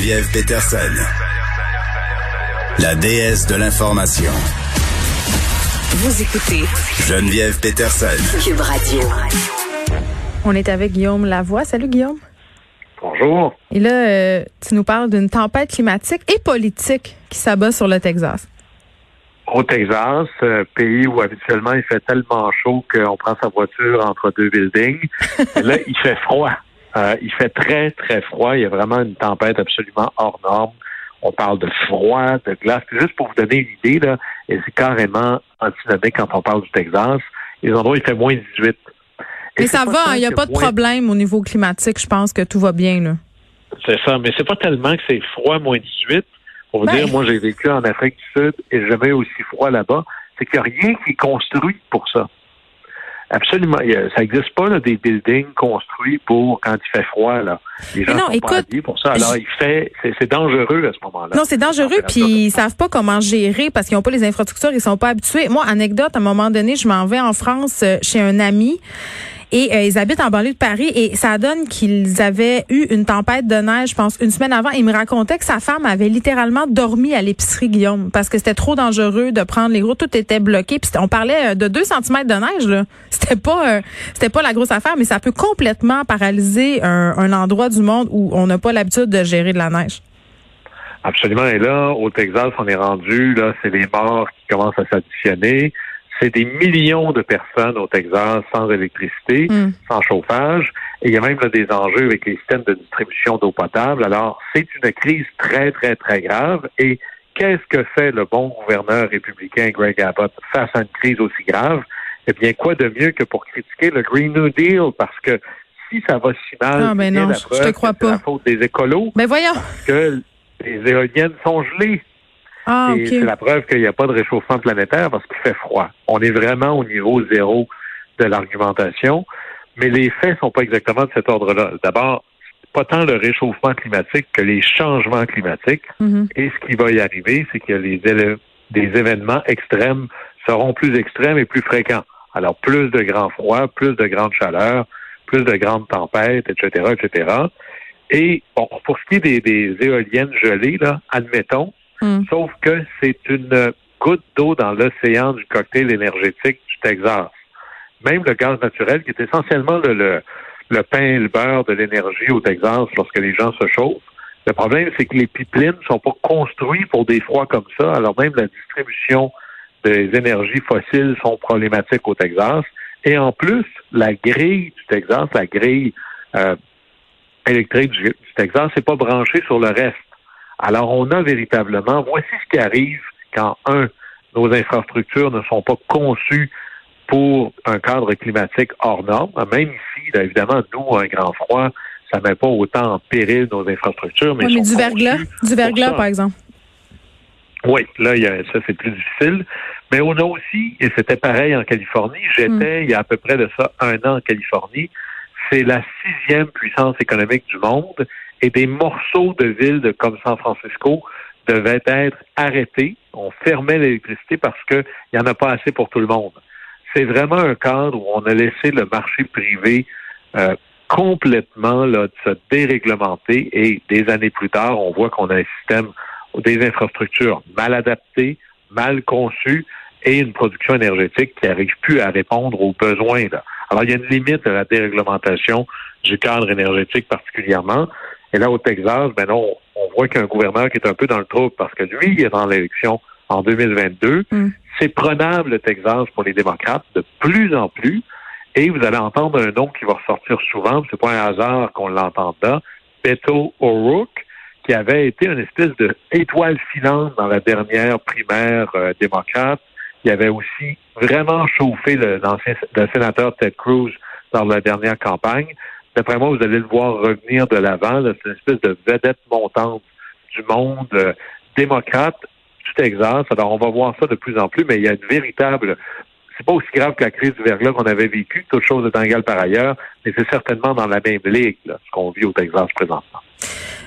Geneviève Peterson. La déesse de l'information. Vous écoutez Geneviève Peterson. Cube Radio. On est avec Guillaume Lavoie. Salut Guillaume. Bonjour. Et là, euh, tu nous parles d'une tempête climatique et politique qui s'abat sur le Texas. Au Texas, euh, pays où habituellement il fait tellement chaud qu'on prend sa voiture entre deux buildings. Et là, il fait froid. Euh, il fait très, très froid. Il y a vraiment une tempête absolument hors norme. On parle de froid, de glace. Juste pour vous donner une idée, là, et c'est carrément antinomique quand on parle du Texas. Les endroits, il fait moins 18. Et Mais ça va, tant il n'y a pas de moins- problème au niveau climatique. Je pense que tout va bien. Là. C'est ça, mais c'est pas tellement que c'est froid, moins 18. Pour vous Ben. dire, moi, j'ai vécu en Afrique du Sud et jamais aussi froid là-bas. C'est qu'il n'y a rien qui est construit pour ça. Absolument. Ça n'existe pas, là, des buildings construits pour quand il fait froid, là. Les gens non, sont écoute, pas pour ça. Alors, je- il fait, c'est, c'est dangereux à ce moment-là. Non, c'est dangereux, puis ils savent pas comment gérer parce qu'ils n'ont pas les infrastructures, ils sont pas habitués. Moi, anecdote, à un moment donné, je m'en vais en France euh, chez un ami. Et euh, ils habitent en banlieue de Paris et ça donne qu'ils avaient eu une tempête de neige, je pense, une semaine avant. Il me racontait que sa femme avait littéralement dormi à l'épicerie, Guillaume, parce que c'était trop dangereux de prendre les gros. Tout était bloqué. Puis on parlait euh, de 2 cm de neige. là. C'était pas, euh, c'était pas la grosse affaire, mais ça peut complètement paralyser un, un endroit du monde où on n'a pas l'habitude de gérer de la neige. Absolument. Et là, au Texas, on est rendu, là, c'est les morts qui commencent à s'additionner. C'est des millions de personnes au Texas sans électricité, Mm. sans chauffage. Et il y a même là, des enjeux avec les systèmes de distribution d'eau potable. Alors, c'est une crise très, très, très grave. Et qu'est-ce que fait le bon gouverneur républicain Greg Abbott face à une crise aussi grave? Eh bien, quoi de mieux que pour critiquer le Green New Deal? Parce que si ça va si mal, Ah, ben c'est bien non, la je- je preuve te crois que c'est la faute des écolos Ben voyons. que les éoliennes sont gelées. Ah, c'est la preuve qu'il n'y a pas de réchauffement planétaire parce qu'il fait froid. On est vraiment au niveau zéro de l'argumentation, mais les faits sont pas exactement de cet ordre-là. D'abord, pas tant le réchauffement climatique que les changements climatiques. Mhm. Et ce qui va y arriver, c'est que les des événements extrêmes seront plus extrêmes et plus fréquents. Alors, plus de grands froids, plus de grandes chaleurs, plus de grandes tempêtes, etc., etc. Et bon, pour ce qui est des, des éoliennes gelées, là, admettons, Mm. sauf que c'est une goutte d'eau dans l'océan du cocktail énergétique du Texas. Même le gaz naturel, qui est essentiellement le, le, le pain et le beurre de l'énergie au Texas lorsque les gens se chauffent, le problème, c'est que les pipelines ne sont pas construits pour des froids comme ça. Alors même la distribution des énergies fossiles sont problématiques au Texas. Et en plus, la grille du Texas, la grille euh, électrique du, du Texas, n'est pas branchée sur le reste. Alors on a véritablement, voici ce qui arrive quand, un, nos infrastructures ne sont pas conçues pour un cadre climatique hors norme. Même ici, là, évidemment, nous, un grand froid, ça ne met pas autant en péril nos infrastructures. Mais, sont du verglas, du par exemple. Oui, là, il y a, ça, c'est plus difficile. Mais on a aussi, et c'était pareil en Californie, j'étais il y a à peu près de ça un an en Californie, c'est la sixième puissance économique du monde et des morceaux de villes de, comme San Francisco devaient être arrêtés. On fermait l'électricité parce qu'il n'y en a pas assez pour tout le monde. C'est vraiment un cadre où on a laissé le marché privé euh, complètement là, de se déréglementer et des années plus tard, on voit qu'on a un système des infrastructures mal adaptées, mal conçues et une production énergétique qui n'arrive plus à répondre aux besoins. Là. Alors, il y a une limite à la déréglementation du cadre énergétique particulièrement. Et là, au Texas, ben non, on voit qu'il y a un gouverneur qui est un peu dans le trouble parce que lui, il est dans l'élection en 2022. Mm. C'est prenable, le Texas, pour les démocrates, de plus en plus. Et vous allez entendre un nom qui va ressortir souvent, c'est pas un hasard qu'on l'entende là, Beto O'Rourke, qui avait été une espèce de étoile filante dans la dernière primaire euh, démocrate. Il avait aussi vraiment chauffé le, sénateur Ted Cruz dans la dernière campagne. D'après moi, vous allez le voir revenir de l'avant. C'est une espèce de vedette montante du monde euh, démocrate du Texas. Alors, on va voir ça de plus en plus, mais il y a une véritable c'est pas aussi grave que la crise du verglas qu'on avait vécue, toute chose étant égale par ailleurs, mais c'est certainement dans la même ligue, là, ce qu'on vit au Texas présentement.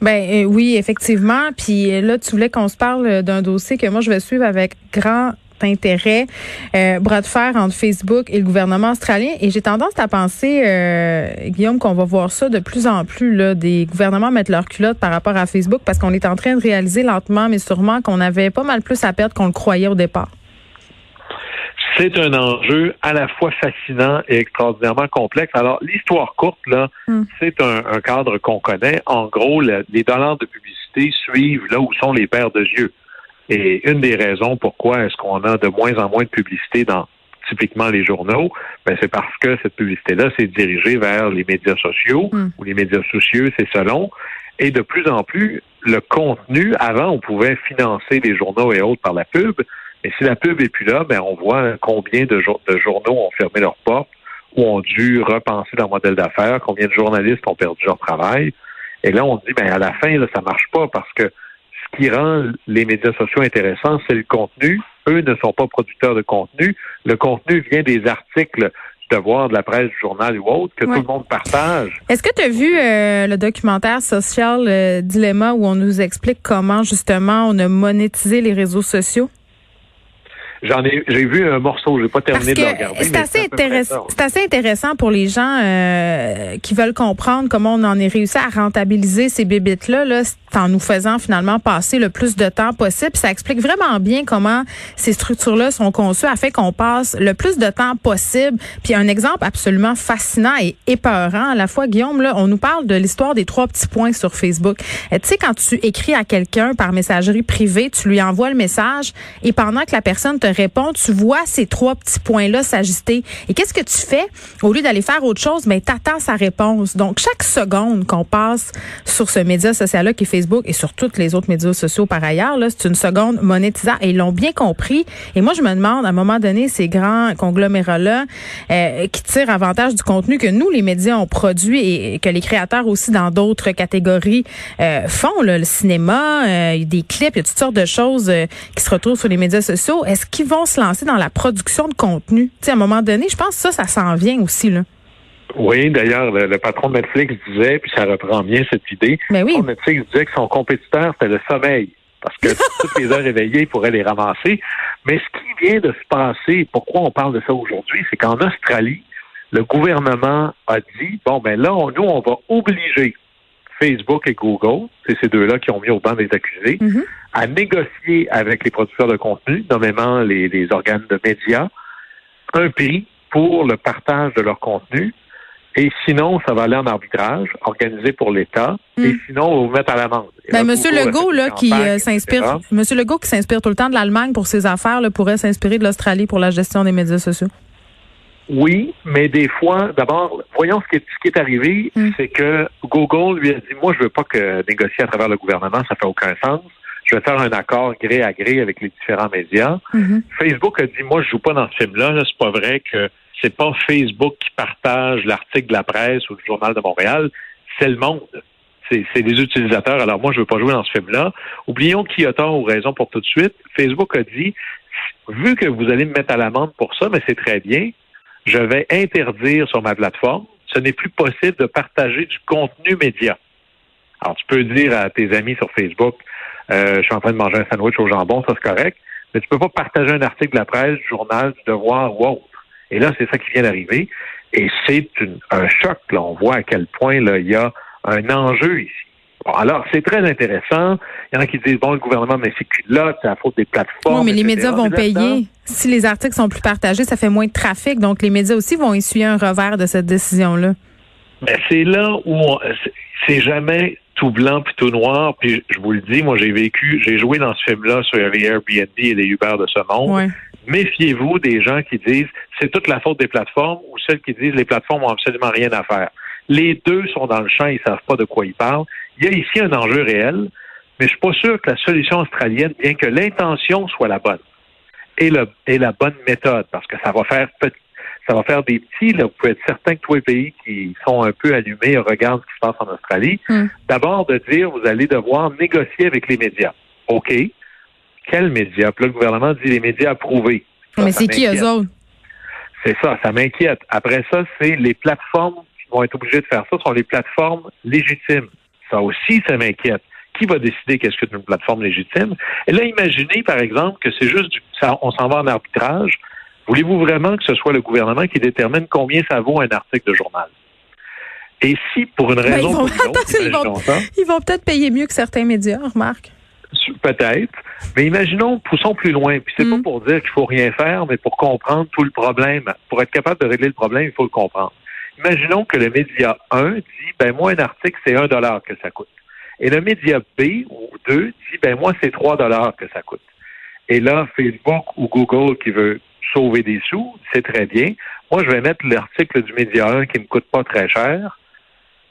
Ben euh, oui, effectivement. Puis euh, là, tu voulais qu'on se parle euh, d'un dossier que moi je vais suivre avec grand intérêt, euh, bras de fer entre Facebook et le gouvernement australien. Et j'ai tendance à penser, euh, Guillaume, qu'on va voir ça de plus en plus, là, des gouvernements mettre leur culotte par rapport à Facebook parce qu'on est en train de réaliser lentement, mais sûrement qu'on avait pas mal plus à perdre qu'on le croyait au départ. C'est un enjeu à la fois fascinant et extraordinairement complexe. Alors, l'histoire courte, là, Mm. c'est un, un cadre qu'on connaît. En gros, le- les dollars de publicité suivent là où sont les paires de yeux. Et une des raisons pourquoi est-ce qu'on a de moins en moins de publicité dans typiquement les journaux, ben c'est parce que cette publicité-là s'est dirigée vers les médias sociaux Mm. ou les médias sociaux, c'est selon. Et de plus en plus, le contenu, avant, on pouvait financer les journaux et autres par la pub, mais si la pub est plus là, ben on voit combien de, jour- de journaux ont fermé leurs portes ou ont dû repenser leur modèle d'affaires, combien de journalistes ont perdu leur travail. Et là, on dit, ben à la fin, là, ça marche pas parce que ce qui rend les médias sociaux intéressants, c'est le contenu. Eux ne sont pas producteurs de contenu. Le contenu vient des articles du devoir, de la presse, du journal ou autre, que Ouais. tout le monde partage. Est-ce que tu as vu euh, le documentaire Social euh, Dilemma où on nous explique comment justement on a monétisé les réseaux sociaux? J'en ai, j'ai vu un morceau, j'ai pas Parce terminé que de le regarder. c'est assez intéressant. C'est assez intéressant pour les gens euh, qui veulent comprendre comment on en est réussi à rentabiliser ces bébites là, là, en nous faisant finalement passer le plus de temps possible. Ça explique vraiment bien comment ces structures-là sont conçues afin qu'on passe le plus de temps possible. Puis un exemple absolument fascinant et épeurant à la fois, Guillaume, là, on nous parle de l'histoire des trois petits points sur Facebook. Euh, tu sais, quand tu écris à quelqu'un par messagerie privée, tu lui envoies le message et pendant que la personne te répond, tu vois ces trois petits points-là s'ajuster. Et qu'est-ce que tu fais? Au lieu d'aller faire autre chose, ben, t'attends sa réponse. Donc, chaque seconde qu'on passe sur ce média social-là qui est Facebook et sur tous les autres médias sociaux par ailleurs, là, c'est une seconde monétisable. Et ils l'ont bien compris. Et moi, je me demande, à un moment donné, ces grands conglomérats-là euh, qui tirent avantage du contenu que nous, les médias, ont produit et que les créateurs aussi dans d'autres catégories euh, font, là, le cinéma, euh, des clips, il y a toutes sortes de choses euh, qui se retrouvent sur les médias sociaux. Est-ce qu'ils vont se lancer dans la production de contenu? Tu sais, à un moment donné, je pense que ça, ça s'en vient aussi. Là. Oui, d'ailleurs, le, le patron de Netflix disait, puis ça reprend bien cette idée, Ben oui. Netflix disait que son compétiteur, c'était le sommeil. Parce que toutes les heures éveillées, il pourrait les ramasser. Mais ce qui vient de se passer, pourquoi on parle de ça aujourd'hui, c'est qu'en Australie, le gouvernement a dit, bon, ben là, on- nous, on va obliger Facebook et Google, c'est ces deux-là qui ont mis au banc des accusés, Mhm. à négocier avec les producteurs de contenu, nommément les, les organes de médias, un prix pour le partage de leur contenu. Et sinon, ça va aller en arbitrage, organisé pour l'État. Et sinon, on va vous mettre à l'amende. Ben, Monsieur Legault, là, qui euh, s'inspire, Monsieur Legault qui s'inspire tout le temps de l'Allemagne pour ses affaires, là, pourrait s'inspirer de l'Australie pour la gestion des médias sociaux. Oui, mais des fois, d'abord, voyons ce qui est, ce qui est arrivé, Mm. c'est que Google lui a dit, moi, je veux pas que négocier à travers le gouvernement, ça fait aucun sens. Je vais faire un accord gré à gré avec les différents médias. Mhm. Facebook a dit, moi, je joue pas dans ce film-là. Là, c'est pas vrai que c'est pas Facebook qui partage l'article de la presse ou du Journal de Montréal. C'est le monde. C'est des utilisateurs. Alors moi, je veux pas jouer dans ce film-là. Oublions qui a tort ou raison pour tout de suite. Facebook a dit, vu que vous allez me mettre à l'amende pour ça, mais c'est très bien, je vais interdire sur ma plateforme. Ce n'est plus possible de partager du contenu média. Alors, tu peux dire à tes amis sur Facebook, euh, je suis en train de manger un sandwich au jambon, ça c'est correct, mais tu peux pas partager un article de la presse, du journal, du devoir ou autre. Et là, c'est ça qui vient d'arriver. Et c'est un choc. Là. On voit à quel point là, il y a un enjeu ici. Bon, alors, c'est très intéressant. Il y en a qui disent, bon, le gouvernement met ses culottes, c'est la faute des plateformes. Oui, mais les médias vont Mais payer. Si les articles sont plus partagés, ça fait moins de trafic. Donc, les médias aussi vont essuyer un revers de cette décision-là. Ben, c'est là où on- c'est- c'est jamais tout blanc puis tout noir. Puis je vous le dis, moi j'ai vécu, j'ai joué dans ce film-là sur les Airbnb et les Uber de ce monde. Ouais. Méfiez-vous des gens qui disent c'est toute la faute des plateformes ou celles qui disent les plateformes ont absolument rien à faire. Les deux sont dans le champ, ils savent pas de quoi ils parlent. Il y a ici un enjeu réel, mais je suis pas sûr que la solution australienne, bien que l'intention soit la bonne, le, est la bonne méthode, parce que ça va faire peut- ça va faire des petits. Là. Vous pouvez être certain que tous les pays qui sont un peu allumés regardent ce qui se passe en Australie. Hmm. D'abord, de dire, vous allez devoir négocier avec les médias. OK. Quels médias? Puis là, le gouvernement dit les médias approuvés. Ça, Mais c'est qui eux autres? C'est ça, ça m'inquiète. Après ça, c'est les plateformes qui vont être obligées de faire ça, sont les plateformes légitimes. Ça aussi, ça m'inquiète. Qui va décider qu'est-ce qu'une plateforme légitime? Et là, imaginez, par exemple, que c'est juste du, ça, on s'en va en arbitrage. Voulez-vous vraiment que ce soit le gouvernement qui détermine combien ça vaut un article de journal? Et si, pour une Ben, raison ils vont- une attends, ils vont- Ils vont peut-être payer mieux que certains médias, remarque. Peut-être. Mais imaginons, poussons plus loin. Puis c'est Mm. pas pour dire qu'il faut rien faire, mais pour comprendre tout le problème. Pour être capable de régler le problème, il faut le comprendre. Imaginons que le média 1 dit, ben moi, un article, c'est 1 dollar que ça coûte. Et le média B ou 2 dit, ben moi, c'est 3 dollars que ça coûte. Et là, Facebook ou Google qui veut sauver des sous, c'est très bien. Moi, je vais mettre l'article du média 1 qui me coûte pas très cher,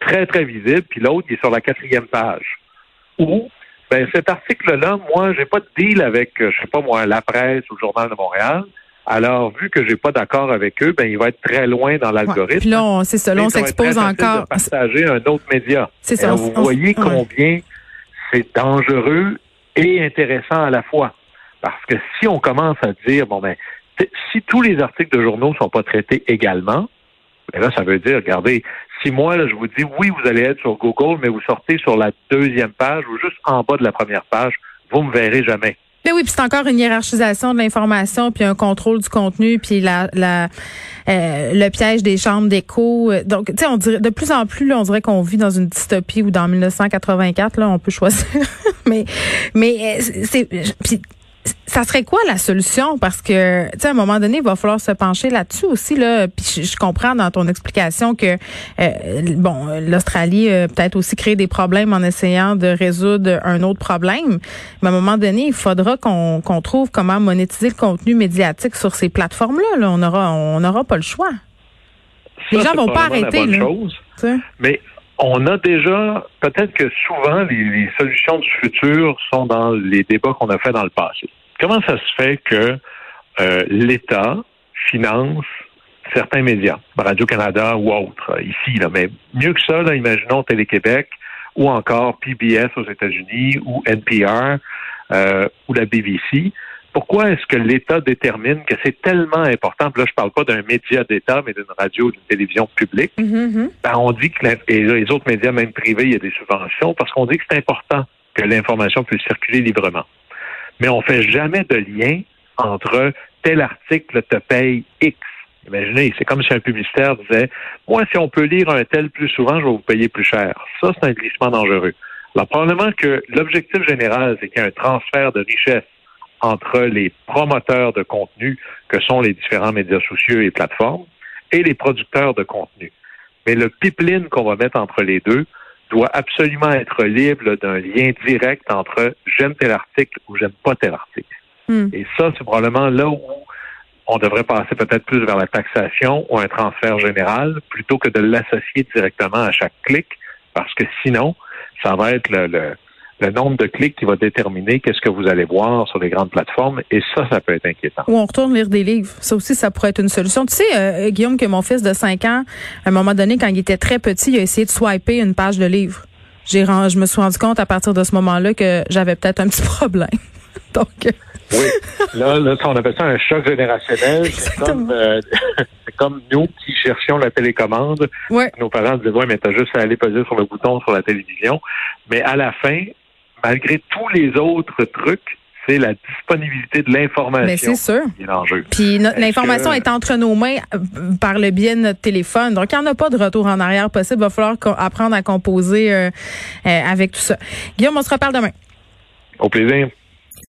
très, très visible, puis l'autre, il est sur la quatrième page. Ou, ben, cet article-là, moi, j'ai pas de deal avec, euh, je sais pas moi, la presse ou le Journal de Montréal. Alors, vu que j'ai pas d'accord avec eux, ben, il va être très loin dans Ouais. l'algorithme. Puis là, on- c'est ça, on s'expose encore. De partager un autre média. C'est ça. On- vous on- voyez ouais. combien c'est dangereux et intéressant à la fois. Parce que si on commence à dire, bon ben, si tous les articles de journaux sont pas traités également, ben là, ça veut dire, regardez, si moi, là, je vous dis, oui, vous allez être sur Google, mais vous sortez sur la deuxième page ou juste en bas de la première page, vous me verrez jamais. Ben oui, puis c'est encore une hiérarchisation de l'information, puis un contrôle du contenu, puis la, la euh, le piège des chambres d'écho. Donc, tu sais, on dirait de plus en plus, là, on dirait qu'on vit dans une dystopie ou dans 1984. Là, on peut choisir. mais, mais euh, c'est, ça serait quoi la solution? Parce que, tu sais, à un moment donné, il va falloir se pencher là-dessus aussi. Là. Puis je, je comprends dans ton explication que, euh, bon, l'Australie euh, peut-être aussi créer des problèmes en essayant de résoudre un autre problème. Mais à un moment donné, il faudra qu'on qu'on trouve comment monétiser le contenu médiatique sur ces plateformes-là. Là. On aura on n'aura pas le choix. Les gens vont pas probablement la arrêter, bonne là. chose. Mais on a déjà, peut-être que souvent, les, solutions du futur sont dans les débats qu'on a fait dans le passé. Comment ça se fait que euh, l'État finance certains médias, Radio-Canada ou autres, euh, ici, mais mieux que ça, là, imaginons Télé-Québec ou encore PBS aux États-Unis ou NPR euh, ou la BBC. Pourquoi est-ce que l'État détermine que c'est tellement important, puis là je parle pas d'un média d'État, mais d'une radio ou d'une télévision publique, Mhm, mhm. ben, on dit que et les autres médias, même privés, il y a des subventions parce qu'on dit que c'est important que l'information puisse circuler librement. Mais on fait jamais de lien entre tel article te paye X. Imaginez, c'est comme si un publicitaire disait Moi, si on peut lire un tel plus souvent, je vais vous payer plus cher. Ça, c'est un glissement dangereux. Alors, probablement que l'objectif général, c'est qu'il y ait un transfert de richesse entre les promoteurs de contenu que sont les différents médias sociaux et plateformes et les producteurs de contenu. Mais le pipeline qu'on va mettre entre les deux doit absolument être libre d'un lien direct entre j'aime tel article ou j'aime pas tel article. Hmm. Et ça, c'est probablement là où on devrait passer peut-être plus vers la taxation ou un transfert général plutôt que de l'associer directement à chaque clic, parce que sinon, ça va être le, le, le nombre de clics qui va déterminer qu'est-ce que vous allez voir sur les grandes plateformes, et ça, ça peut être inquiétant. Ou on retourne lire des livres. Ça aussi, ça pourrait être une solution. Tu sais, euh, Guillaume, que mon fils de 5 ans, à un moment donné, quand il était très petit, il a essayé de swiper une page de livre. J'ai je me suis rendu compte à partir de ce moment-là que j'avais peut-être un petit problème. Donc, euh, Oui. Là, là, on appelle ça un choc générationnel. C'est comme, euh, comme nous qui cherchions la télécommande. ouais. Nos parents disaient, ouais, mais t'as juste à aller peser sur le bouton sur la télévision. Mais à la fin, malgré tous les autres trucs, c'est la disponibilité de Mais l'information c'est sûr. qui est l'enjeu. Puis no- l'information que- est entre nos mains euh, par le biais de notre téléphone. Donc, il n'y en a pas de retour en arrière possible. Il va falloir co- apprendre à composer euh, euh, avec tout ça. Guillaume, on se reparle demain. Au plaisir.